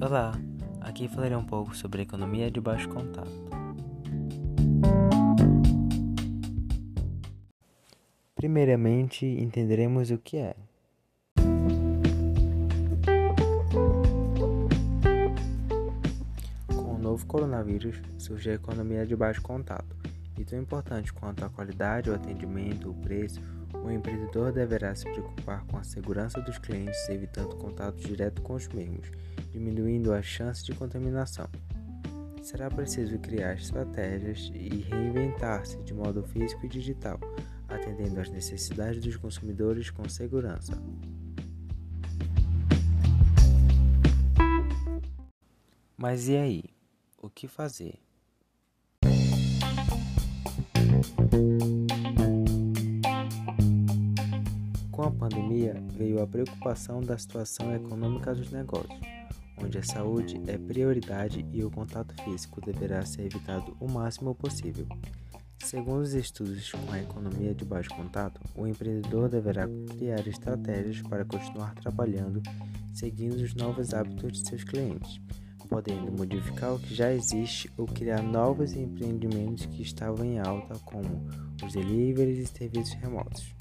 Olá, aqui falarei um pouco sobre economia de baixo contato. Primeiramente, entenderemos o que é. Com o novo coronavírus, surge a economia de baixo contato, e tão importante quanto a qualidade, o atendimento, o preço, o empreendedor deverá se preocupar com a segurança dos clientes, evitando contato direto com os mesmos, diminuindo a chance de contaminação. Será preciso criar estratégias e reinventar-se de modo físico e digital, atendendo às necessidades dos consumidores com segurança. Mas e aí? O que fazer? Com a pandemia veio a preocupação da situação econômica dos negócios, onde a saúde é prioridade e o contato físico deverá ser evitado o máximo possível. Segundo os estudos com a economia de baixo contato, o empreendedor deverá criar estratégias para continuar trabalhando seguindo os novos hábitos de seus clientes, podendo modificar o que já existe ou criar novos empreendimentos que estavam em alta, como os deliveries e serviços remotos.